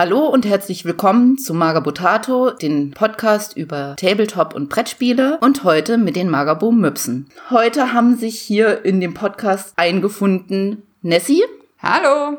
Hallo und herzlich willkommen zu Magabotato, den Podcast über Tabletop und Brettspiele und heute mit den Magabo Möpsen. Heute haben sich hier in dem Podcast eingefunden Nessie. Hallo.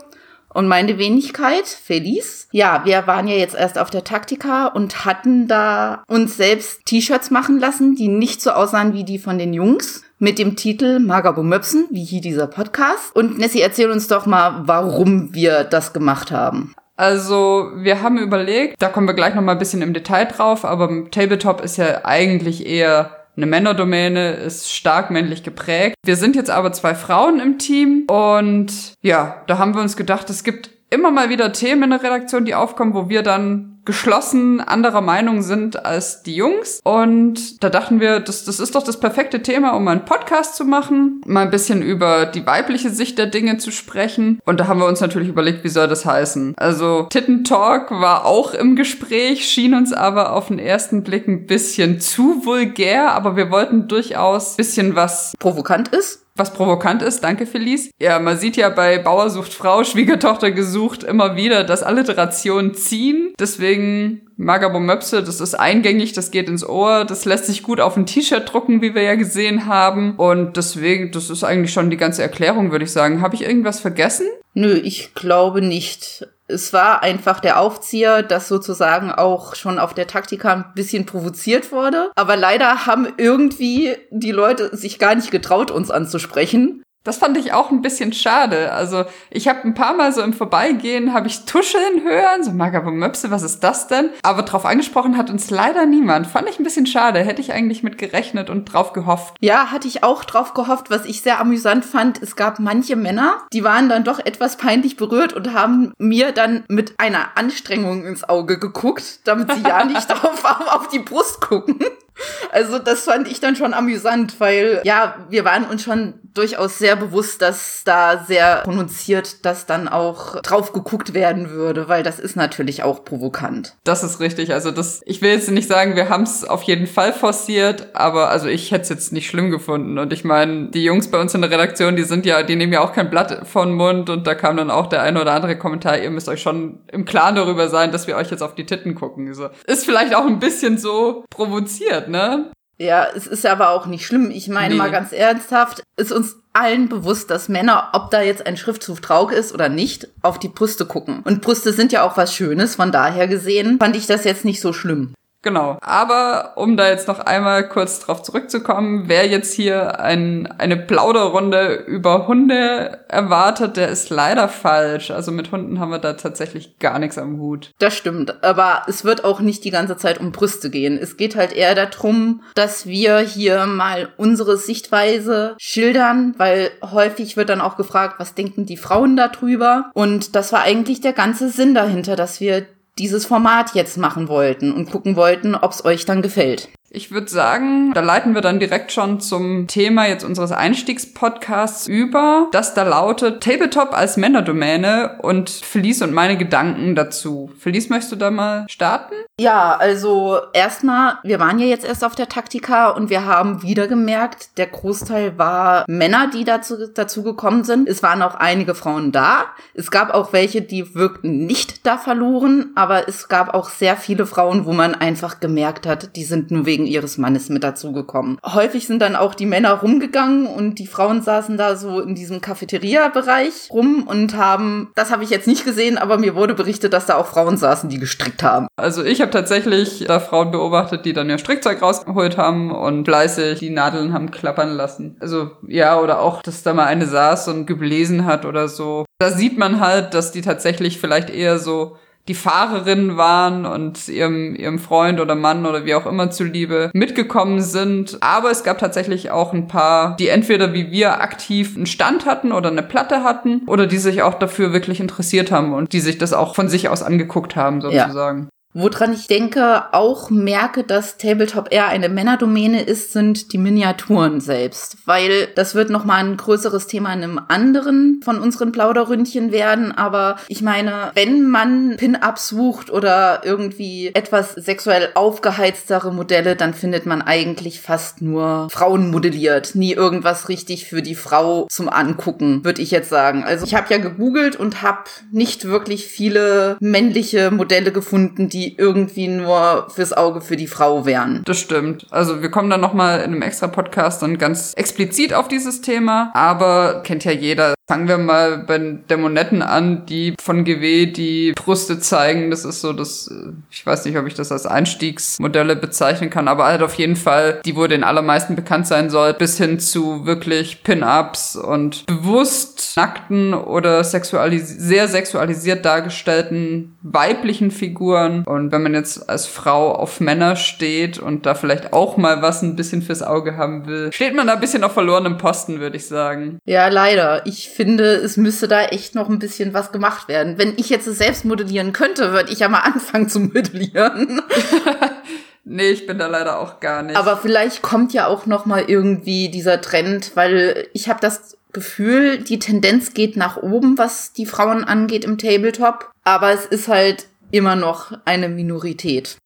Und meine Wenigkeit, Felice. Ja, wir waren ja jetzt erst auf der Taktika und hatten da uns selbst T-Shirts machen lassen, die nicht so aussahen wie die von den Jungs. Mit dem Titel Magabo Möpsen, wie hier dieser Podcast. Und Nessie, erzähl uns doch mal, warum wir das gemacht haben. Also, wir haben überlegt, da kommen wir gleich noch mal ein bisschen im Detail drauf, aber Tabletop ist ja eigentlich eher eine Männerdomäne, ist stark männlich geprägt. Wir sind jetzt aber zwei Frauen im Team und ja, da haben wir uns gedacht, es gibt immer mal wieder Themen in der Redaktion, die aufkommen, wo wir dann geschlossen anderer Meinung sind als die Jungs. Und da dachten wir, das, das ist doch das perfekte Thema, um einen Podcast zu machen, mal ein bisschen über die weibliche Sicht der Dinge zu sprechen. Und da haben wir uns natürlich überlegt, wie soll das heißen? Also Titten Talk war auch im Gespräch, schien uns aber auf den ersten Blick ein bisschen zu vulgär, aber wir wollten durchaus bisschen was provokant ist was provokant ist. Danke, Felice. Ja, man sieht ja bei Bauer sucht Frau, Schwiegertochter gesucht immer wieder, dass Alliterationen ziehen. Deswegen Magabo Möpse, das ist eingängig, das geht ins Ohr, das lässt sich gut auf ein T-Shirt drucken, wie wir ja gesehen haben. Und deswegen, das ist eigentlich schon die ganze Erklärung, würde ich sagen. Habe ich irgendwas vergessen? Nö, ich glaube nicht es war einfach der Aufzieher, dass sozusagen auch schon auf der Taktika ein bisschen provoziert wurde. Aber leider haben irgendwie die Leute sich gar nicht getraut, uns anzusprechen. Das fand ich auch ein bisschen schade. Also ich habe ein paar Mal so im Vorbeigehen, habe ich tuscheln hören, so Magabo Möpse, was ist das denn? Aber drauf angesprochen hat uns leider niemand. Fand ich ein bisschen schade. Hätte ich eigentlich mit gerechnet und drauf gehofft. Ja, hatte ich auch drauf gehofft. Was ich sehr amüsant fand, es gab manche Männer, die waren dann doch etwas peinlich berührt und haben mir dann mit einer Anstrengung ins Auge geguckt, damit sie ja nicht auf, auf die Brust gucken. Also das fand ich dann schon amüsant, weil ja, wir waren uns schon durchaus sehr bewusst, dass da sehr pronunziert, dass dann auch drauf geguckt werden würde, weil das ist natürlich auch provokant. Das ist richtig. Also das, ich will jetzt nicht sagen, wir haben es auf jeden Fall forciert, aber also ich hätte es jetzt nicht schlimm gefunden. Und ich meine, die Jungs bei uns in der Redaktion, die sind ja, die nehmen ja auch kein Blatt von Mund und da kam dann auch der eine oder andere Kommentar, ihr müsst euch schon im Klaren darüber sein, dass wir euch jetzt auf die Titten gucken. Also, ist vielleicht auch ein bisschen so provoziert, ne? Ja, es ist aber auch nicht schlimm. Ich meine nee. mal ganz ernsthaft, ist uns allen bewusst, dass Männer, ob da jetzt ein Schriftzug Traug ist oder nicht, auf die Brüste gucken. Und Brüste sind ja auch was Schönes, von daher gesehen fand ich das jetzt nicht so schlimm. Genau. Aber um da jetzt noch einmal kurz drauf zurückzukommen, wer jetzt hier ein, eine Plauderrunde über Hunde erwartet, der ist leider falsch. Also mit Hunden haben wir da tatsächlich gar nichts am Hut. Das stimmt. Aber es wird auch nicht die ganze Zeit um Brüste gehen. Es geht halt eher darum, dass wir hier mal unsere Sichtweise schildern, weil häufig wird dann auch gefragt, was denken die Frauen darüber? Und das war eigentlich der ganze Sinn dahinter, dass wir dieses Format jetzt machen wollten und gucken wollten, ob es euch dann gefällt. Ich würde sagen, da leiten wir dann direkt schon zum Thema jetzt unseres Einstiegspodcasts über, das da lautet Tabletop als Männerdomäne und Felice und meine Gedanken dazu. Felice, möchtest du da mal starten? Ja, also erstmal, wir waren ja jetzt erst auf der Taktika und wir haben wieder gemerkt, der Großteil war Männer, die dazu, dazu gekommen sind. Es waren auch einige Frauen da. Es gab auch welche, die wirkten nicht da verloren, aber es gab auch sehr viele Frauen, wo man einfach gemerkt hat, die sind nur wegen wegen ihres Mannes mit dazugekommen. Häufig sind dann auch die Männer rumgegangen und die Frauen saßen da so in diesem Cafeteria-Bereich rum und haben, das habe ich jetzt nicht gesehen, aber mir wurde berichtet, dass da auch Frauen saßen, die gestrickt haben. Also ich habe tatsächlich da Frauen beobachtet, die dann ihr Strickzeug rausgeholt haben und fleißig die Nadeln haben klappern lassen. Also ja, oder auch, dass da mal eine saß und gelesen hat oder so. Da sieht man halt, dass die tatsächlich vielleicht eher so die Fahrerinnen waren und ihrem, ihrem Freund oder Mann oder wie auch immer zuliebe mitgekommen sind. Aber es gab tatsächlich auch ein paar, die entweder wie wir aktiv einen Stand hatten oder eine Platte hatten oder die sich auch dafür wirklich interessiert haben und die sich das auch von sich aus angeguckt haben sozusagen. Ja. Woran ich denke, auch merke, dass Tabletop eher eine Männerdomäne ist, sind die Miniaturen selbst. Weil das wird nochmal ein größeres Thema in einem anderen von unseren Plauderründchen werden. Aber ich meine, wenn man Pin-Ups sucht oder irgendwie etwas sexuell aufgeheiztere Modelle, dann findet man eigentlich fast nur Frauen modelliert. Nie irgendwas richtig für die Frau zum Angucken, würde ich jetzt sagen. Also ich habe ja gegoogelt und habe nicht wirklich viele männliche Modelle gefunden, die die irgendwie nur fürs Auge für die Frau wären. Das stimmt. Also wir kommen dann nochmal in einem extra Podcast dann ganz explizit auf dieses Thema, aber kennt ja jeder. Fangen wir mal bei Dämonetten an, die von GW die Brüste zeigen. Das ist so das, ich weiß nicht, ob ich das als Einstiegsmodelle bezeichnen kann, aber halt auf jeden Fall, die wohl den allermeisten bekannt sein soll, bis hin zu wirklich Pin-Ups und bewusst nackten oder sexualis sehr sexualisiert dargestellten weiblichen Figuren. Und wenn man jetzt als Frau auf Männer steht und da vielleicht auch mal was ein bisschen fürs Auge haben will, steht man da ein bisschen auf verlorenem Posten, würde ich sagen. Ja, leider. Ich finde, es müsste da echt noch ein bisschen was gemacht werden. Wenn ich jetzt es selbst modellieren könnte, würde ich ja mal anfangen zu modellieren. Nee, ich bin da leider auch gar nicht. Aber vielleicht kommt ja auch noch mal irgendwie dieser Trend, weil ich habe das Gefühl, die Tendenz geht nach oben, was die Frauen angeht im Tabletop, aber es ist halt immer noch eine Minorität.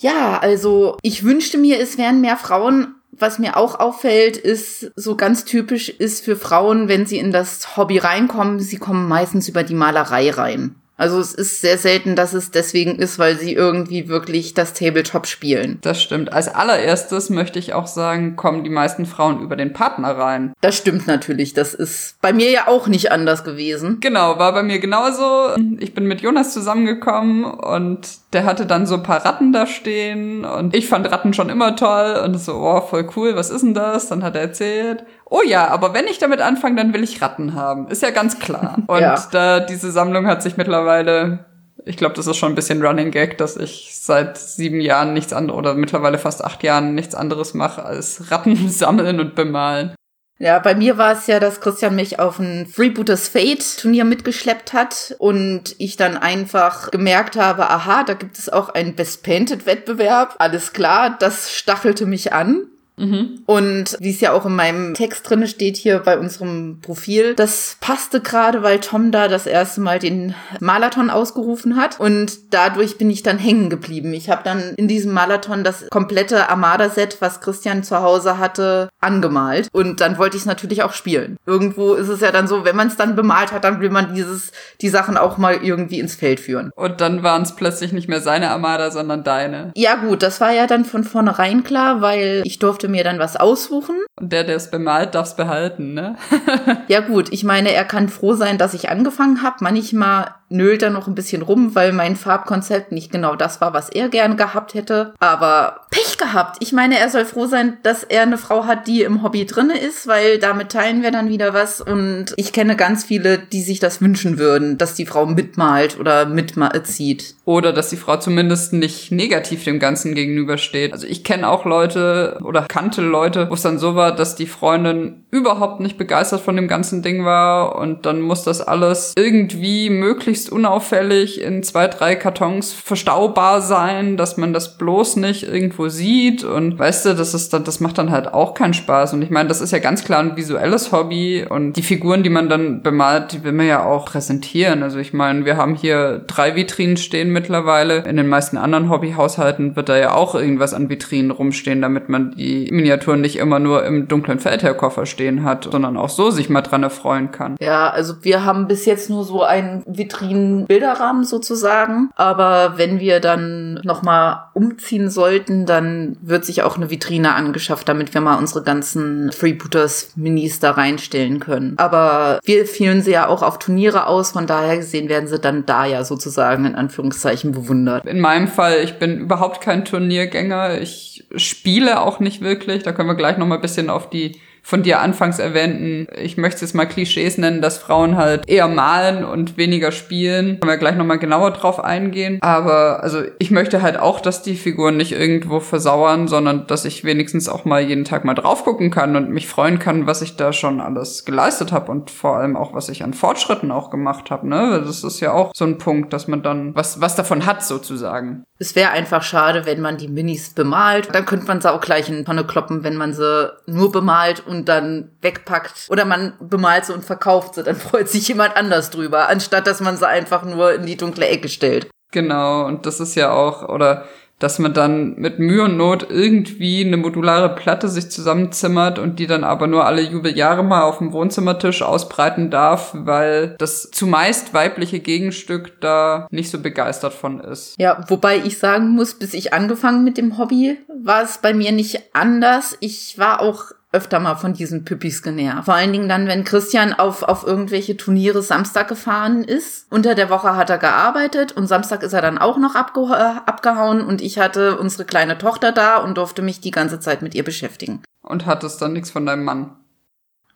Ja, also ich wünschte mir, es wären mehr Frauen. Was mir auch auffällt, ist so ganz typisch ist für Frauen, wenn sie in das Hobby reinkommen, sie kommen meistens über die Malerei rein. Also es ist sehr selten, dass es deswegen ist, weil sie irgendwie wirklich das Tabletop spielen. Das stimmt. Als allererstes möchte ich auch sagen, kommen die meisten Frauen über den Partner rein. Das stimmt natürlich. Das ist bei mir ja auch nicht anders gewesen. Genau, war bei mir genauso. Ich bin mit Jonas zusammengekommen und der hatte dann so ein paar Ratten da stehen und ich fand Ratten schon immer toll und so, oh, voll cool, was ist denn das? Dann hat er erzählt oh ja, aber wenn ich damit anfange, dann will ich Ratten haben. Ist ja ganz klar. Und ja. da diese Sammlung hat sich mittlerweile, ich glaube, das ist schon ein bisschen Running Gag, dass ich seit sieben Jahren nichts anderes oder mittlerweile fast acht Jahren nichts anderes mache als Ratten sammeln und bemalen. Ja, bei mir war es ja, dass Christian mich auf ein Freebooters Fate Turnier mitgeschleppt hat und ich dann einfach gemerkt habe, aha, da gibt es auch einen Best Painted Wettbewerb. Alles klar, das stachelte mich an. Mhm. Und wie es ja auch in meinem Text drinne steht hier bei unserem Profil, das passte gerade, weil Tom da das erste Mal den Marathon ausgerufen hat und dadurch bin ich dann hängen geblieben. Ich habe dann in diesem Marathon das komplette Armada-Set, was Christian zu Hause hatte, angemalt und dann wollte ich es natürlich auch spielen. Irgendwo ist es ja dann so, wenn man es dann bemalt hat, dann will man dieses die Sachen auch mal irgendwie ins Feld führen. Und dann waren es plötzlich nicht mehr seine Armada, sondern deine. Ja gut, das war ja dann von vornherein klar, weil ich durfte durfte mir dann was aussuchen. Und der, der es bemalt, darf es behalten, ne? ja gut, ich meine, er kann froh sein, dass ich angefangen habe. Manchmal nölt er noch ein bisschen rum, weil mein Farbkonzept nicht genau das war, was er gern gehabt hätte. Aber Pech gehabt. Ich meine, er soll froh sein, dass er eine Frau hat, die im Hobby drinne ist, weil damit teilen wir dann wieder was. Und ich kenne ganz viele, die sich das wünschen würden, dass die Frau mitmalt oder mitzieht. Oder dass die Frau zumindest nicht negativ dem Ganzen gegenübersteht. Also ich kenne auch Leute oder kannte Leute, wo es dann so war, dass die Freundin überhaupt nicht begeistert von dem ganzen Ding war und dann muss das alles irgendwie möglichst unauffällig in zwei, drei Kartons verstaubar sein, dass man das bloß nicht irgendwo sieht und weißt du, das ist dann, das macht dann halt auch keinen Spaß und ich meine, das ist ja ganz klar ein visuelles Hobby und die Figuren, die man dann bemalt, die will man ja auch präsentieren. Also ich meine, wir haben hier drei Vitrinen stehen mittlerweile. In den meisten anderen Hobbyhaushalten wird da ja auch irgendwas an Vitrinen rumstehen, damit man die Miniaturen nicht immer nur im dunklen Feldherrkoffer stehen hat, sondern auch so sich mal dran erfreuen kann. Ja, also wir haben bis jetzt nur so einen Vitrinen-Bilderrahmen sozusagen, aber wenn wir dann nochmal umziehen sollten, dann wird sich auch eine Vitrine angeschafft, damit wir mal unsere ganzen Freebooters Minis da reinstellen können. Aber wir führen sie ja auch auf Turniere aus, von daher gesehen werden sie dann da ja sozusagen in Anführungszeichen bewundert. In meinem Fall, ich bin überhaupt kein Turniergänger. Ich spiele auch nicht wirklich. Da können wir gleich noch mal ein bisschen auf die von dir anfangs erwähnten, ich möchte es mal Klischees nennen, dass Frauen halt eher malen und weniger spielen. Können wir gleich nochmal genauer drauf eingehen. Aber also ich möchte halt auch, dass die Figuren nicht irgendwo versauern, sondern dass ich wenigstens auch mal jeden Tag mal drauf gucken kann und mich freuen kann, was ich da schon alles geleistet habe und vor allem auch, was ich an Fortschritten auch gemacht habe. Ne? Das ist ja auch so ein Punkt, dass man dann was, was davon hat sozusagen. Es wäre einfach schade, wenn man die Minis bemalt. Dann könnte man sie auch gleich in Tonne kloppen, wenn man sie nur bemalt und dann wegpackt. Oder man bemalt sie und verkauft sie. Dann freut sich jemand anders drüber, anstatt dass man sie einfach nur in die dunkle Ecke stellt. Genau, und das ist ja auch, oder dass man dann mit Mühe und Not irgendwie eine modulare Platte sich zusammenzimmert und die dann aber nur alle Jubeljahre mal auf dem Wohnzimmertisch ausbreiten darf, weil das zumeist weibliche Gegenstück da nicht so begeistert von ist. Ja, wobei ich sagen muss, bis ich angefangen mit dem Hobby, war es bei mir nicht anders. Ich war auch öfter mal von diesen Püppis genervt. Vor allen Dingen dann, wenn Christian auf, auf irgendwelche Turniere Samstag gefahren ist. Unter der Woche hat er gearbeitet und Samstag ist er dann auch noch abge äh, abgehauen und ich hatte unsere kleine Tochter da und durfte mich die ganze Zeit mit ihr beschäftigen. Und hattest dann nichts von deinem Mann?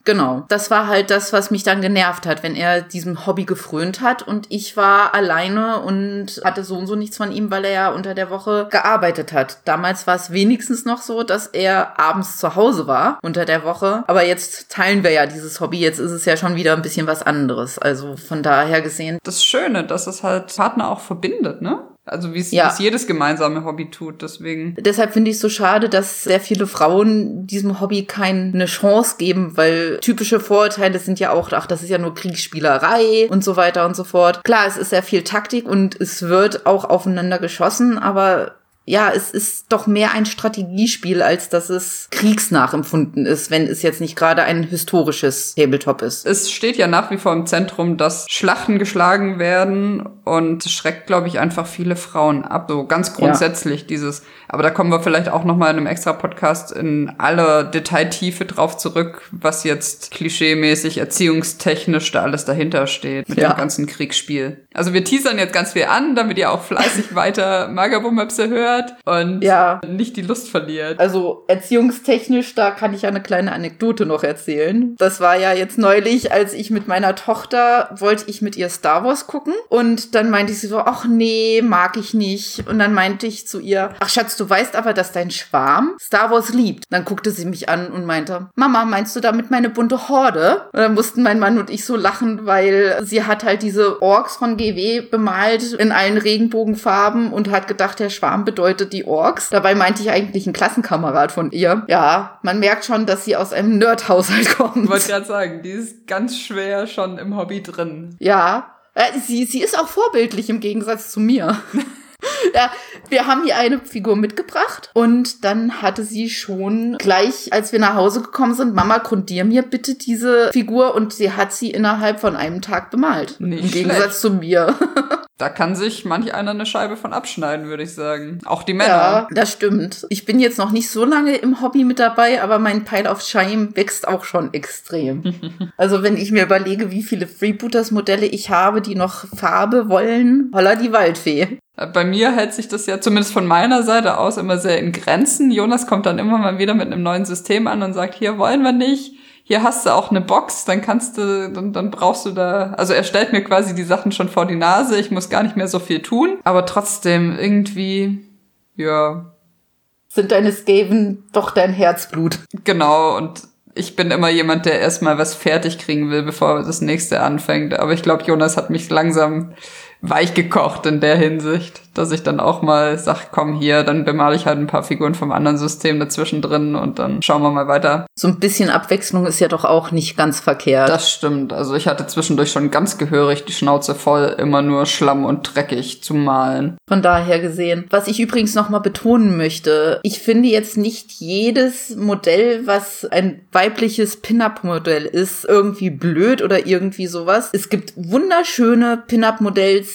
Genau. Das war halt das, was mich dann genervt hat, wenn er diesem Hobby gefrönt hat und ich war alleine und hatte so und so nichts von ihm, weil er ja unter der Woche gearbeitet hat. Damals war es wenigstens noch so, dass er abends zu Hause war unter der Woche. Aber jetzt teilen wir ja dieses Hobby. Jetzt ist es ja schon wieder ein bisschen was anderes. Also von daher gesehen. Das Schöne, dass es halt Partner auch verbindet, ne? Also wie es ja. jedes gemeinsame Hobby tut, deswegen. Deshalb finde ich es so schade, dass sehr viele Frauen diesem Hobby keine Chance geben, weil typische Vorurteile sind ja auch, ach, das ist ja nur Kriegsspielerei und so weiter und so fort. Klar, es ist sehr viel Taktik und es wird auch aufeinander geschossen, aber ja, es ist doch mehr ein Strategiespiel, als dass es kriegsnachempfunden ist, wenn es jetzt nicht gerade ein historisches Tabletop ist. Es steht ja nach wie vor im Zentrum, dass Schlachten geschlagen werden und schreckt, glaube ich, einfach viele Frauen ab. So ganz grundsätzlich ja. dieses, aber da kommen wir vielleicht auch nochmal in einem extra Podcast in aller Detailtiefe drauf zurück, was jetzt klischeemäßig, erziehungstechnisch da alles dahinter steht mit ja. dem ganzen Kriegsspiel. Also wir teasern jetzt ganz viel an, damit ihr auch fleißig weiter Magabumöpse hört hört und ja. nicht die Lust verliert. Also erziehungstechnisch, da kann ich ja eine kleine Anekdote noch erzählen. Das war ja jetzt neulich, als ich mit meiner Tochter wollte ich mit ihr Star Wars gucken und dann meinte sie so, ach nee, mag ich nicht. Und dann meinte ich zu ihr, ach Schatz, du weißt aber, dass dein Schwarm Star Wars liebt. Dann guckte sie mich an und meinte, Mama, meinst du damit meine bunte Horde? Und dann mussten mein Mann und ich so lachen, weil sie hat halt diese Orks von GW bemalt in allen Regenbogenfarben und hat gedacht, der Schwarm bedeutet bedeutet die Orks. Dabei meinte ich eigentlich einen Klassenkamerad von ihr. Ja, man merkt schon, dass sie aus einem Nerd-Haushalt kommt. Ich wollte gerade sagen, die ist ganz schwer schon im Hobby drin. Ja, äh, sie, sie ist auch vorbildlich im Gegensatz zu mir. ja, wir haben hier eine Figur mitgebracht und dann hatte sie schon gleich, als wir nach Hause gekommen sind, Mama, grundier mir bitte diese Figur und sie hat sie innerhalb von einem Tag bemalt. Nicht Im Gegensatz schlecht. zu mir. Da kann sich manch einer eine Scheibe von abschneiden, würde ich sagen. Auch die Männer. Ja, das stimmt. Ich bin jetzt noch nicht so lange im Hobby mit dabei, aber mein Pile of Shame wächst auch schon extrem. also wenn ich mir überlege, wie viele Freebooters-Modelle ich habe, die noch Farbe wollen, holla die Waldfee. Bei mir hält sich das ja zumindest von meiner Seite aus immer sehr in Grenzen. Jonas kommt dann immer mal wieder mit einem neuen System an und sagt, hier wollen wir nicht hier hast du auch eine Box, dann kannst du, dann, dann brauchst du da, also er stellt mir quasi die Sachen schon vor die Nase, ich muss gar nicht mehr so viel tun, aber trotzdem irgendwie, ja. Sind deine Skaven doch dein Herzblut? Genau, und ich bin immer jemand, der erstmal was fertig kriegen will, bevor das nächste anfängt. Aber ich glaube, Jonas hat mich langsam weich gekocht in der Hinsicht, dass ich dann auch mal sag, komm hier, dann bemale ich halt ein paar Figuren vom anderen System dazwischen drin und dann schauen wir mal weiter. So ein bisschen Abwechslung ist ja doch auch nicht ganz verkehrt. Das stimmt. Also ich hatte zwischendurch schon ganz gehörig die Schnauze voll, immer nur Schlamm und dreckig zu malen. Von daher gesehen. Was ich übrigens nochmal betonen möchte, ich finde jetzt nicht jedes Modell, was ein weibliches Pin-Up-Modell ist, irgendwie blöd oder irgendwie sowas. Es gibt wunderschöne Pin-Up-Modells,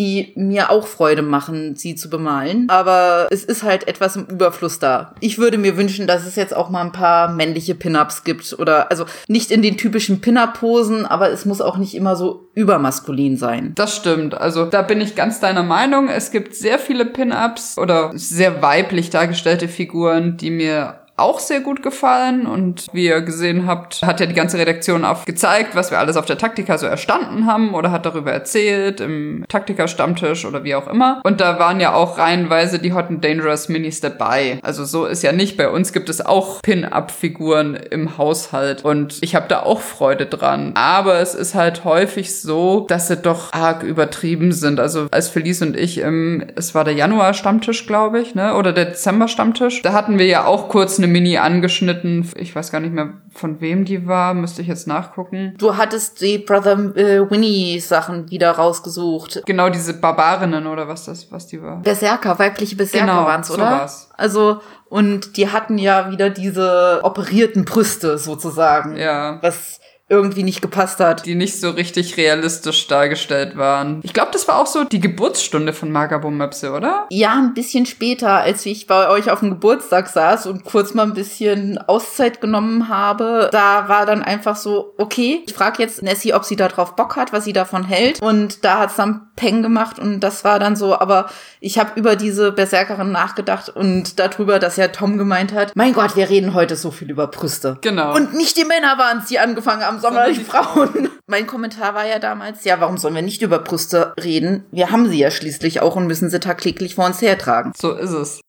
die mir auch Freude machen, sie zu bemalen. Aber es ist halt etwas im Überfluss da. Ich würde mir wünschen, dass es jetzt auch mal ein paar männliche Pin-Ups gibt. Oder also nicht in den typischen Pin-Up-Posen, aber es muss auch nicht immer so übermaskulin sein. Das stimmt. Also da bin ich ganz deiner Meinung. Es gibt sehr viele Pin-Ups oder sehr weiblich dargestellte Figuren, die mir auch sehr gut gefallen. Und wie ihr gesehen habt, hat ja die ganze Redaktion auf gezeigt, was wir alles auf der Taktika so erstanden haben oder hat darüber erzählt im Taktika-Stammtisch oder wie auch immer. Und da waren ja auch reihenweise die Hot and Dangerous Minis dabei. Also so ist ja nicht. Bei uns gibt es auch Pin-Up-Figuren im Haushalt. Und ich habe da auch Freude dran. Aber es ist halt häufig so, dass sie doch arg übertrieben sind. Also als Felice und ich im, es war der Januar-Stammtisch, glaube ich, ne? Oder der Dezember-Stammtisch. Da hatten wir ja auch kurz eine Mini angeschnitten. Ich weiß gar nicht mehr, von wem die war. Müsste ich jetzt nachgucken. Du hattest die Brother äh, Winnie-Sachen wieder rausgesucht. Genau, diese Barbarinnen oder was das, was die war. Berserker, weibliche Berserker Genau, waren's, so oder? war's. Also, und die hatten ja wieder diese operierten Brüste sozusagen. Ja. Was irgendwie nicht gepasst hat. die nicht so richtig realistisch dargestellt waren. Ich glaube, das war auch so die Geburtsstunde von Magabo Möpse, oder? Ja, ein bisschen später, als ich bei euch auf dem Geburtstag saß und kurz mal ein bisschen Auszeit genommen habe, da war dann einfach so, okay, ich frage jetzt Nessie, ob sie da drauf Bock hat, was sie davon hält. Und da hat's dann Peng gemacht und das war dann so, aber ich habe über diese Berserkerin nachgedacht und darüber, dass ja Tom gemeint hat, mein Gott, wir reden heute so viel über Brüste. Genau. Und nicht die Männer waren's, die angefangen haben, die Frauen. Mein Kommentar war ja damals, ja, warum sollen wir nicht über Brüste reden? Wir haben sie ja schließlich auch und müssen sie tagtäglich vor uns hertragen. so ist es.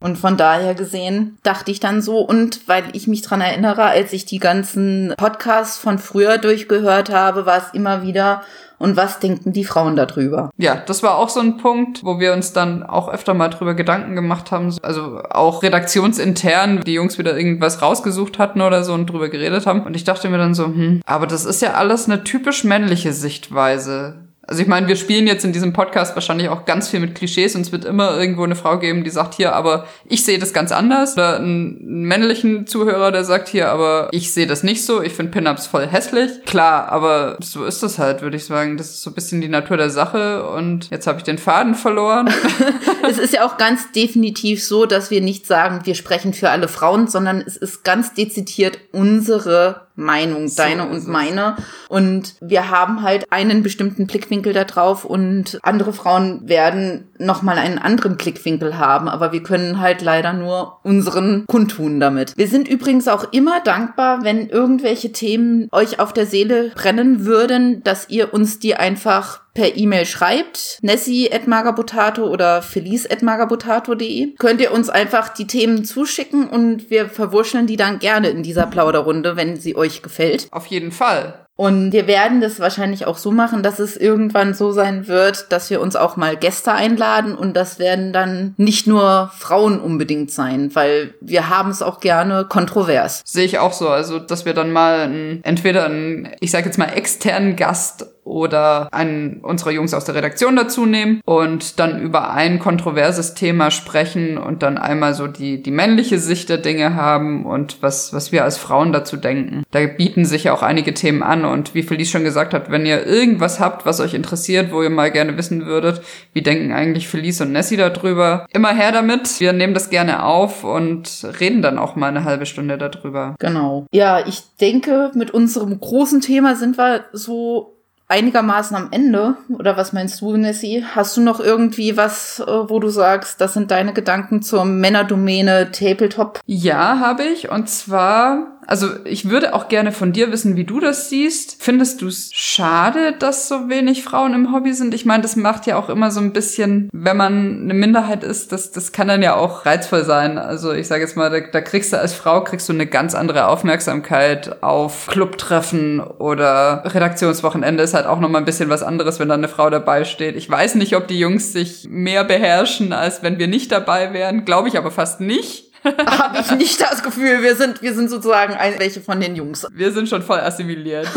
Und von daher gesehen dachte ich dann so, und weil ich mich dran erinnere, als ich die ganzen Podcasts von früher durchgehört habe, war es immer wieder, und was denken die Frauen darüber? Ja, das war auch so ein Punkt, wo wir uns dann auch öfter mal drüber Gedanken gemacht haben. Also auch redaktionsintern, die Jungs wieder irgendwas rausgesucht hatten oder so und drüber geredet haben. Und ich dachte mir dann so, hm, aber das ist ja alles eine typisch männliche Sichtweise. Also ich meine, wir spielen jetzt in diesem Podcast wahrscheinlich auch ganz viel mit Klischees und es wird immer irgendwo eine Frau geben, die sagt hier, aber ich sehe das ganz anders. Oder einen männlichen Zuhörer, der sagt hier, aber ich sehe das nicht so. Ich finde Pin-Ups voll hässlich. Klar, aber so ist das halt, würde ich sagen. Das ist so ein bisschen die Natur der Sache und jetzt habe ich den Faden verloren. es ist ja auch ganz definitiv so, dass wir nicht sagen, wir sprechen für alle Frauen, sondern es ist ganz dezidiert unsere Meinung, So deine und meine. Und wir haben halt einen bestimmten Blickwinkel da drauf und andere Frauen werden nochmal einen anderen Blickwinkel haben, aber wir können halt leider nur unseren kundtun damit. Wir sind übrigens auch immer dankbar, wenn irgendwelche Themen euch auf der Seele brennen würden, dass ihr uns die einfach per E-Mail schreibt, nessie at magabotato oder felice at magabotato.de, könnt ihr uns einfach die Themen zuschicken und wir verwurscheln die dann gerne in dieser Plauderrunde, wenn sie euch gefällt. Auf jeden Fall. Und wir werden das wahrscheinlich auch so machen, dass es irgendwann so sein wird, dass wir uns auch mal Gäste einladen und das werden dann nicht nur Frauen unbedingt sein, weil wir haben es auch gerne kontrovers. Sehe ich auch so. Also, dass wir dann mal einen, entweder einen, ich sage jetzt mal, externen Gast oder einen unserer Jungs aus der Redaktion dazu nehmen und dann über ein kontroverses Thema sprechen und dann einmal so die, die männliche Sicht der Dinge haben und was, was wir als Frauen dazu denken. Da bieten sich ja auch einige Themen an und wie Felice schon gesagt hat, wenn ihr irgendwas habt, was euch interessiert, wo ihr mal gerne wissen würdet, wie denken eigentlich Felice und Nessie darüber, immer her damit. Wir nehmen das gerne auf und reden dann auch mal eine halbe Stunde darüber. Genau. Ja, ich denke, mit unserem großen Thema sind wir so einigermaßen am Ende. Oder was meinst du, Nessie? Hast du noch irgendwie was, äh, wo du sagst, das sind deine Gedanken zur Männerdomäne Tabletop? Ja, habe ich. Und zwar, also ich würde auch gerne von dir wissen, wie du das siehst. Findest du es schade, dass so wenig Frauen im Hobby sind? Ich meine, das macht ja auch immer so ein bisschen, wenn man eine Minderheit ist, das, das kann dann ja auch reizvoll sein. Also ich sage jetzt mal, da, da kriegst du als Frau, kriegst du eine ganz andere Aufmerksamkeit auf Clubtreffen oder Redaktionswochenende ist halt auch nochmal ein bisschen was anderes, wenn da eine Frau dabei steht. Ich weiß nicht, ob die Jungs sich mehr beherrschen, als wenn wir nicht dabei wären. Glaube ich aber fast nicht. Habe ich nicht das Gefühl, wir sind, wir sind sozusagen ein, welche von den Jungs. Wir sind schon voll assimiliert.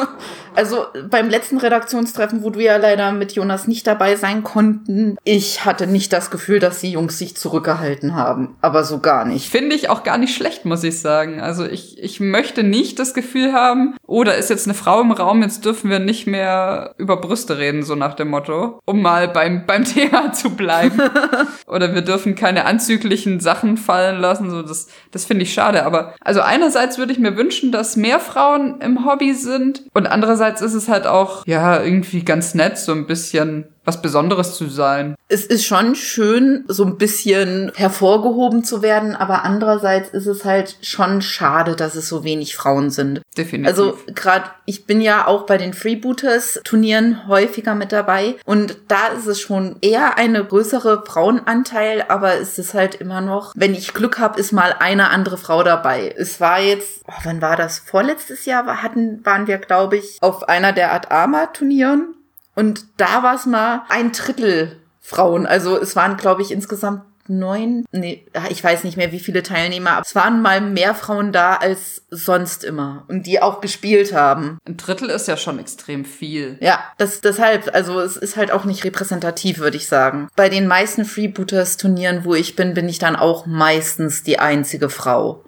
Also beim letzten Redaktionstreffen, wo du ja leider mit Jonas nicht dabei sein konnten, ich hatte nicht das Gefühl, dass die Jungs sich zurückgehalten haben. Aber so gar nicht. Finde ich auch gar nicht schlecht, muss ich sagen. Also ich, ich möchte nicht das Gefühl haben, oh, da ist jetzt eine Frau im Raum, jetzt dürfen wir nicht mehr über Brüste reden, so nach dem Motto. Um mal beim, beim Thema zu bleiben. Oder wir dürfen keine anzüglichen Sachen fallen lassen. So, das, das finde ich schade. Aber also einerseits würde ich mir wünschen, dass mehr Frauen im Hobby sind. Und andererseits ist es halt auch, ja, irgendwie ganz nett, so ein bisschen was Besonderes zu sein. Es ist schon schön, so ein bisschen hervorgehoben zu werden, aber andererseits ist es halt schon schade, dass es so wenig Frauen sind. Definitiv. Also gerade, ich bin ja auch bei den Freebooters-Turnieren häufiger mit dabei und da ist es schon eher eine größere Frauenanteil, aber es ist halt immer noch, wenn ich Glück habe, ist mal eine andere Frau dabei. Es war jetzt, oh, wann war das? Vorletztes Jahr hatten, waren wir, glaube ich, auf einer der Art Arma-Turnieren und da war es mal ein Drittel Frauen. Also es waren, glaube ich, insgesamt neun, nee, ich weiß nicht mehr, wie viele Teilnehmer, aber es waren mal mehr Frauen da als sonst immer und die auch gespielt haben. Ein Drittel ist ja schon extrem viel. Ja, das deshalb, also es ist halt auch nicht repräsentativ, würde ich sagen. Bei den meisten Freebooters Turnieren, wo ich bin, bin ich dann auch meistens die einzige Frau.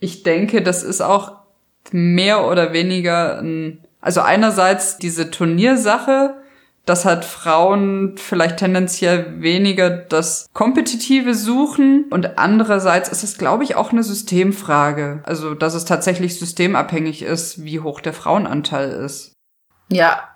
Ich denke, das ist auch mehr oder weniger ein, also einerseits diese Turniersache, dass halt Frauen vielleicht tendenziell weniger das Kompetitive suchen und andererseits ist es, glaube ich, auch eine Systemfrage. Also, dass es tatsächlich systemabhängig ist, wie hoch der Frauenanteil ist. Ja,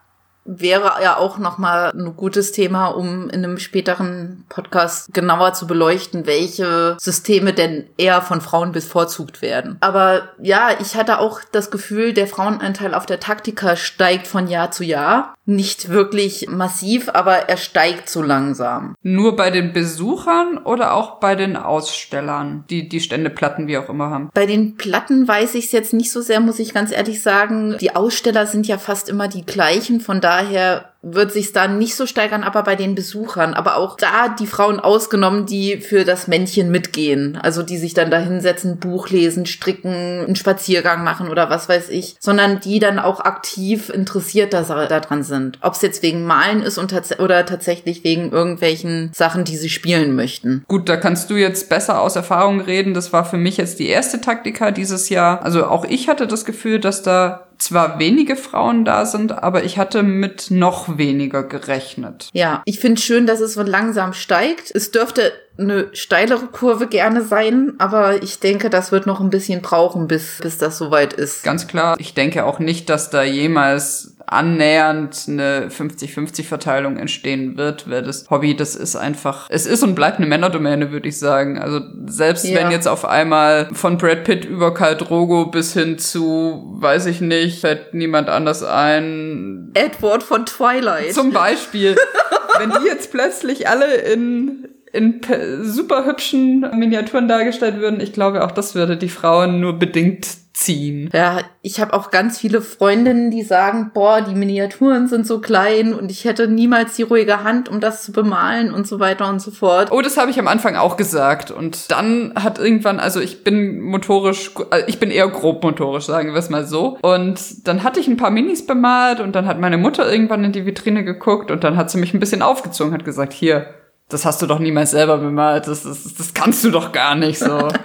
wäre ja auch nochmal ein gutes Thema, um in einem späteren Podcast genauer zu beleuchten, welche Systeme denn eher von Frauen bevorzugt werden. Aber ja, ich hatte auch das Gefühl, der Frauenanteil auf der Taktika steigt von Jahr zu Jahr. Nicht wirklich massiv, aber er steigt so langsam. Nur bei den Besuchern oder auch bei den Ausstellern, die die Ständeplatten wie auch immer haben? Bei den Platten weiß ich es jetzt nicht so sehr, muss ich ganz ehrlich sagen. Die Aussteller sind ja fast immer die gleichen, von daher daher wird sich da nicht so steigern, aber bei den Besuchern. Aber auch da die Frauen ausgenommen, die für das Männchen mitgehen. Also die sich dann da hinsetzen, Buch lesen, stricken, einen Spaziergang machen oder was weiß ich. Sondern die dann auch aktiv interessiert daran sind. Ob es jetzt wegen Malen ist und tats oder tatsächlich wegen irgendwelchen Sachen, die sie spielen möchten. Gut, da kannst du jetzt besser aus Erfahrung reden. Das war für mich jetzt die erste Taktika dieses Jahr. Also auch ich hatte das Gefühl, dass da zwar wenige Frauen da sind, aber ich hatte mit noch weniger gerechnet. Ja, ich finde schön, dass es so langsam steigt. Es dürfte eine steilere Kurve gerne sein, aber ich denke, das wird noch ein bisschen brauchen, bis, bis das soweit ist. Ganz klar. Ich denke auch nicht, dass da jemals annähernd eine 50-50-Verteilung entstehen wird, weil das Hobby, das ist einfach, es ist und bleibt eine Männerdomäne, würde ich sagen. Also selbst ja. wenn jetzt auf einmal von Brad Pitt über Karl Drogo bis hin zu, weiß ich nicht, fällt niemand anders ein. Edward von Twilight. Zum Beispiel. wenn die jetzt plötzlich alle in in super hübschen Miniaturen dargestellt würden, ich glaube auch das würde die Frauen nur bedingt ziehen. Ja, ich habe auch ganz viele Freundinnen, die sagen, boah, die Miniaturen sind so klein und ich hätte niemals die ruhige Hand, um das zu bemalen und so weiter und so fort. Oh, das habe ich am Anfang auch gesagt und dann hat irgendwann, also ich bin motorisch, äh, ich bin eher grob motorisch, sagen wir es mal so. Und dann hatte ich ein paar Minis bemalt und dann hat meine Mutter irgendwann in die Vitrine geguckt und dann hat sie mich ein bisschen aufgezogen, hat gesagt, hier, das hast du doch niemals selber bemalt, das, das, das kannst du doch gar nicht so.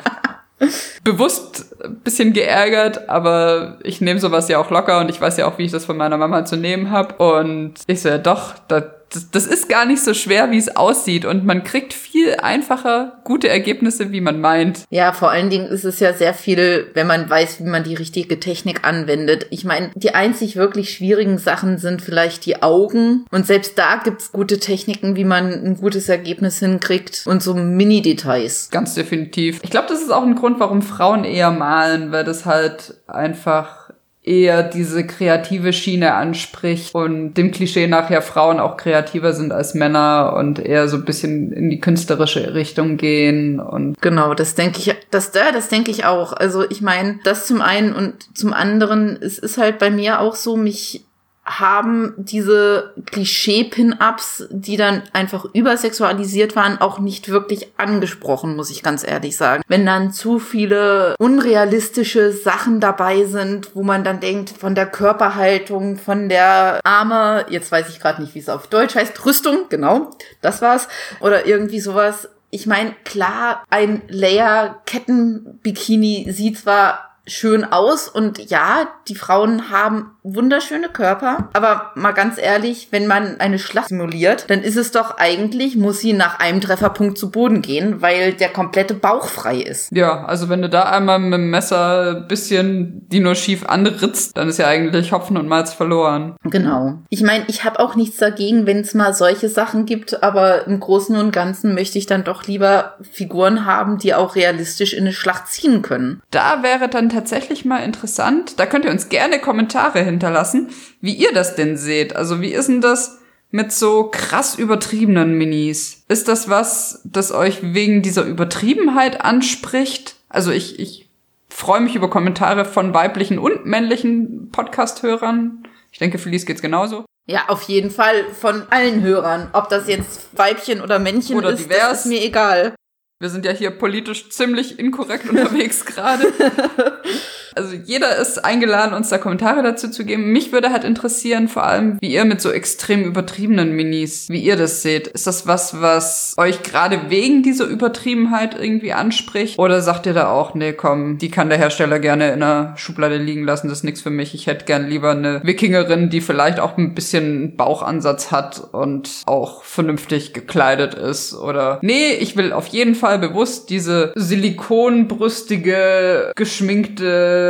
Bewusst bisschen geärgert, aber ich nehme sowas ja auch locker und ich weiß ja auch, wie ich das von meiner Mama zu nehmen habe. Und ich so, ja doch, das, das, das ist gar nicht so schwer, wie es aussieht. Und man kriegt viel einfacher gute Ergebnisse, wie man meint. Ja, vor allen Dingen ist es ja sehr viel, wenn man weiß, wie man die richtige Technik anwendet. Ich meine, die einzig wirklich schwierigen Sachen sind vielleicht die Augen. Und selbst da gibt's gute Techniken, wie man ein gutes Ergebnis hinkriegt. Und so Mini-Details. Ganz definitiv. Ich glaube, das ist auch ein Grund, warum Frauen eher malen, weil das halt einfach eher diese kreative Schiene anspricht und dem Klischee nachher Frauen auch kreativer sind als Männer und eher so ein bisschen in die künstlerische Richtung gehen und genau das denke ich das da das denke ich auch. Also ich meine das zum einen und zum anderen es ist halt bei mir auch so mich haben diese Klischee-Pin-Ups, die dann einfach übersexualisiert waren, auch nicht wirklich angesprochen, muss ich ganz ehrlich sagen. Wenn dann zu viele unrealistische Sachen dabei sind, wo man dann denkt, von der Körperhaltung, von der Arme, jetzt weiß ich gerade nicht, wie es auf Deutsch heißt, Rüstung, genau, das war's, oder irgendwie sowas. Ich meine, klar, ein Layer-Ketten-Bikini sieht zwar schön aus und ja, die Frauen haben wunderschöne Körper. Aber mal ganz ehrlich, wenn man eine Schlacht simuliert, dann ist es doch eigentlich, muss sie nach einem Trefferpunkt zu Boden gehen, weil der komplette Bauch frei ist. Ja, also wenn du da einmal mit dem Messer ein bisschen die nur schief anritzt, dann ist ja eigentlich Hopfen und Malz verloren. Genau. Ich meine, ich habe auch nichts dagegen, wenn es mal solche Sachen gibt, aber im Großen und Ganzen möchte ich dann doch lieber Figuren haben, die auch realistisch in eine Schlacht ziehen können. Da wäre dann tatsächlich mal interessant, da könnt ihr uns gerne Kommentare hinterlassen, wie ihr das denn seht. Also wie ist denn das mit so krass übertriebenen Minis? Ist das was, das euch wegen dieser Übertriebenheit anspricht? Also ich, ich freue mich über Kommentare von weiblichen und männlichen Podcast-Hörern. Ich denke, für Lies geht's genauso. Ja, auf jeden Fall von allen Hörern. Ob das jetzt Weibchen oder Männchen Oder ist, divers. ist mir egal. Wir sind ja hier politisch ziemlich inkorrekt unterwegs gerade. Also jeder ist eingeladen, uns da Kommentare dazu zu geben. Mich würde halt interessieren, vor allem, wie ihr mit so extrem übertriebenen Minis, wie ihr das seht. Ist das was, was euch gerade wegen dieser Übertriebenheit irgendwie anspricht? Oder sagt ihr da auch, nee, komm, die kann der Hersteller gerne in einer Schublade liegen lassen, das ist nichts für mich. Ich hätte gern lieber eine Wikingerin, die vielleicht auch ein bisschen Bauchansatz hat und auch vernünftig gekleidet ist. Oder nee, ich will auf jeden Fall bewusst diese silikonbrüstige, geschminkte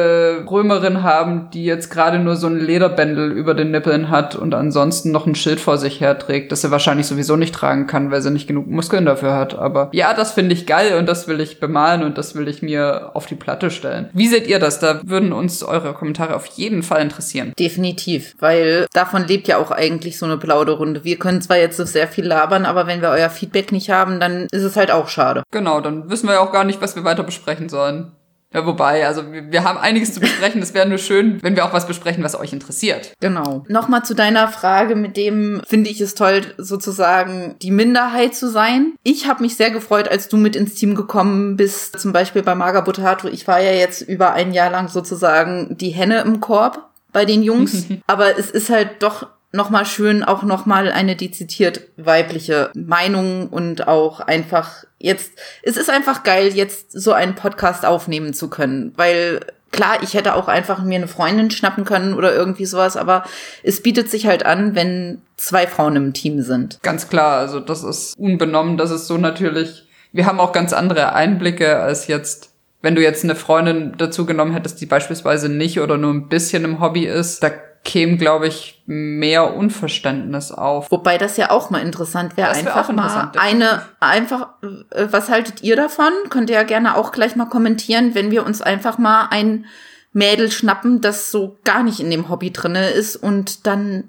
Römerin haben, die jetzt gerade nur so ein Lederbändel über den Nippeln hat und ansonsten noch ein Schild vor sich herträgt, das sie wahrscheinlich sowieso nicht tragen kann, weil sie nicht genug Muskeln dafür hat. Aber ja, das finde ich geil und das will ich bemalen und das will ich mir auf die Platte stellen. Wie seht ihr das? Da würden uns eure Kommentare auf jeden Fall interessieren. Definitiv, weil davon lebt ja auch eigentlich so eine Plauderrunde. Wir können zwar jetzt so sehr viel labern, aber wenn wir euer Feedback nicht haben, dann ist es halt auch schade. Genau, dann wissen wir ja auch gar nicht, was wir weiter besprechen sollen. Ja, wobei, also wir, wir haben einiges zu besprechen. Es wäre nur schön, wenn wir auch was besprechen, was euch interessiert. Genau. Nochmal zu deiner Frage mit dem, finde ich es toll, sozusagen die Minderheit zu sein. Ich habe mich sehr gefreut, als du mit ins Team gekommen bist, zum Beispiel bei Marga Butato. Ich war ja jetzt über ein Jahr lang sozusagen die Henne im Korb bei den Jungs. Aber es ist halt doch nochmal schön, auch nochmal eine dezidiert weibliche Meinung und auch einfach jetzt, es ist einfach geil, jetzt so einen Podcast aufnehmen zu können, weil klar, ich hätte auch einfach mir eine Freundin schnappen können oder irgendwie sowas, aber es bietet sich halt an, wenn zwei Frauen im Team sind. Ganz klar, also das ist unbenommen, das ist so natürlich, wir haben auch ganz andere Einblicke als jetzt wenn du jetzt eine Freundin dazu genommen hättest, die beispielsweise nicht oder nur ein bisschen im Hobby ist, da käme, glaube ich, mehr Unverständnis auf. Wobei das ja auch mal interessant wäre, wär einfach auch mal eine, einfach, äh, was haltet ihr davon? Könnt ihr ja gerne auch gleich mal kommentieren, wenn wir uns einfach mal ein Mädel schnappen, das so gar nicht in dem Hobby drinne ist und dann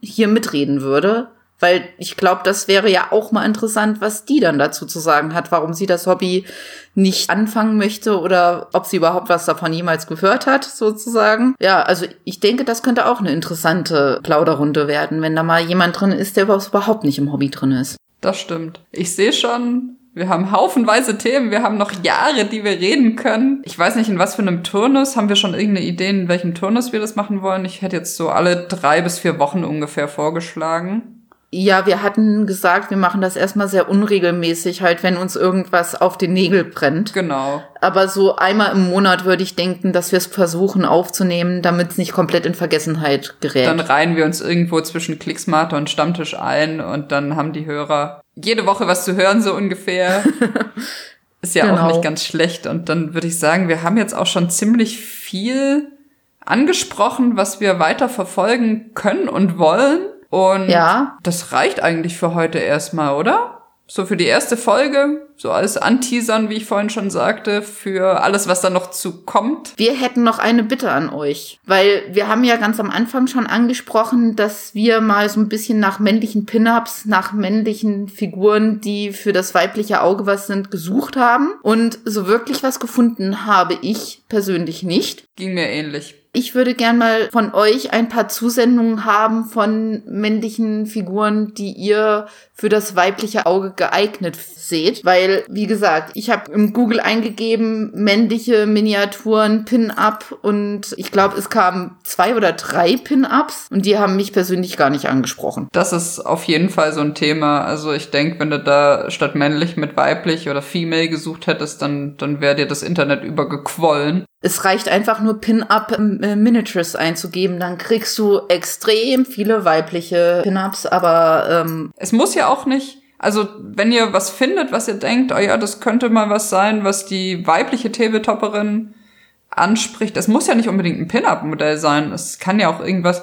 hier mitreden würde. Weil ich glaube, das wäre ja auch mal interessant, was die dann dazu zu sagen hat, warum sie das Hobby nicht anfangen möchte oder ob sie überhaupt was davon jemals gehört hat, sozusagen. Ja, also ich denke, das könnte auch eine interessante Plauderrunde werden, wenn da mal jemand drin ist, der überhaupt nicht im Hobby drin ist. Das stimmt. Ich sehe schon, wir haben haufenweise Themen, wir haben noch Jahre, die wir reden können. Ich weiß nicht, in was für einem Turnus. Haben wir schon irgendeine Idee, in welchem Turnus wir das machen wollen? Ich hätte jetzt so alle drei bis vier Wochen ungefähr vorgeschlagen. Ja, wir hatten gesagt, wir machen das erstmal sehr unregelmäßig, halt, wenn uns irgendwas auf den Nägel brennt. Genau. Aber so einmal im Monat würde ich denken, dass wir es versuchen aufzunehmen, damit es nicht komplett in Vergessenheit gerät. Dann reihen wir uns irgendwo zwischen Klicksmate und Stammtisch ein und dann haben die Hörer jede Woche was zu hören, so ungefähr. Ist ja auch Genau. nicht ganz schlecht. Und dann würde ich sagen, wir haben jetzt auch schon ziemlich viel angesprochen, was wir weiter verfolgen können und wollen. Und Ja. das reicht eigentlich für heute erstmal, oder? So für die erste Folge, so als Anteasern, wie ich vorhin schon sagte, für alles, was da noch zu kommt. Wir hätten noch eine Bitte an euch, weil wir haben ja ganz am Anfang schon angesprochen, dass wir mal so ein bisschen nach männlichen Pin-ups, nach männlichen Figuren, die für das weibliche Auge was sind, gesucht haben. Und so wirklich was gefunden habe ich persönlich nicht. Ging mir ähnlich. Ich würde gern mal von euch ein paar Zusendungen haben von männlichen Figuren, die ihr für das weibliche Auge geeignet seht. Weil, wie gesagt, ich habe im Google eingegeben, männliche Miniaturen, Pin-Up und ich glaube, es kamen zwei oder drei Pin-Ups und die haben mich persönlich gar nicht angesprochen. Das ist auf jeden Fall so ein Thema. Also ich denke, wenn du da statt männlich mit weiblich oder female gesucht hättest, dann, dann wäre dir das Internet übergequollen. Es reicht einfach nur Pin-Up äh, Miniatures einzugeben, dann kriegst du extrem viele weibliche Pin-Ups, aber ähm, es muss ja auch nicht, also wenn ihr was findet, was ihr denkt, oh ja, das könnte mal was sein, was die weibliche Tabletopperin anspricht, es muss ja nicht unbedingt ein Pin-Up-Modell sein, es kann ja auch irgendwas,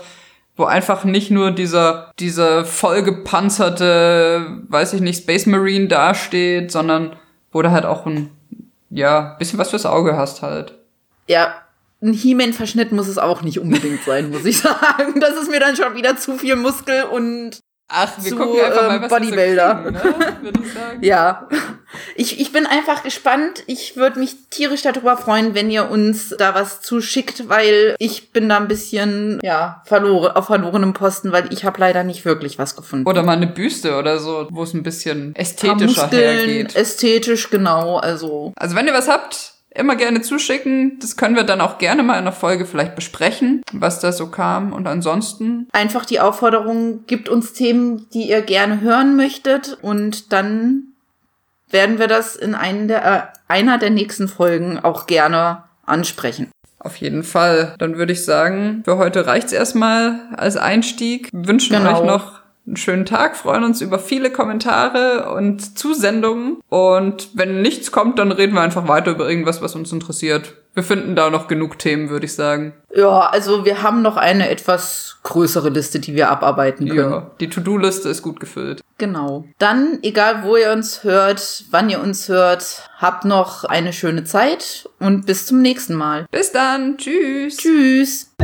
wo einfach nicht nur dieser, diese vollgepanzerte, weiß ich nicht, Space Marine dasteht, sondern wo du halt auch ein, ja, bisschen was fürs Auge hast halt. Ja, ein He-Man-Verschnitt muss es auch nicht unbedingt sein, muss ich sagen. Das ist mir dann schon wieder zu viel Muskel und Ach, wir zu, gucken einfach mal, was Bodybuilder. So kriegen, ne? ich ja. Ich, ich bin einfach gespannt. Ich würde mich tierisch darüber freuen, wenn ihr uns da was zuschickt, weil ich bin da ein bisschen, ja, verloren, auf verlorenem Posten, weil ich habe leider nicht wirklich was gefunden. Oder mal eine Büste oder so, wo es ein bisschen ästhetischer Muskeln, hergeht. Ästhetisch, genau, also. Also wenn ihr was habt, immer gerne zuschicken. Das können wir dann auch gerne mal in einer Folge vielleicht besprechen, was da so kam. Und ansonsten. Einfach die Aufforderung, gibt uns Themen, die ihr gerne hören möchtet. Und dann werden wir das in der, äh, einer der nächsten Folgen auch gerne ansprechen. Auf jeden Fall. Dann würde ich sagen, für heute reicht's erstmal als Einstieg. wünschen genau. euch noch einen schönen Tag, freuen uns über viele Kommentare und Zusendungen. Und wenn nichts kommt, dann reden wir einfach weiter über irgendwas, was uns interessiert. Wir finden da noch genug Themen, würde ich sagen. Ja, also wir haben noch eine etwas größere Liste, die wir abarbeiten können. Ja, die To-Do-Liste ist gut gefüllt. Genau. Dann, egal wo ihr uns hört, wann ihr uns hört, habt noch eine schöne Zeit und bis zum nächsten Mal. Bis dann. Tschüss. Tschüss.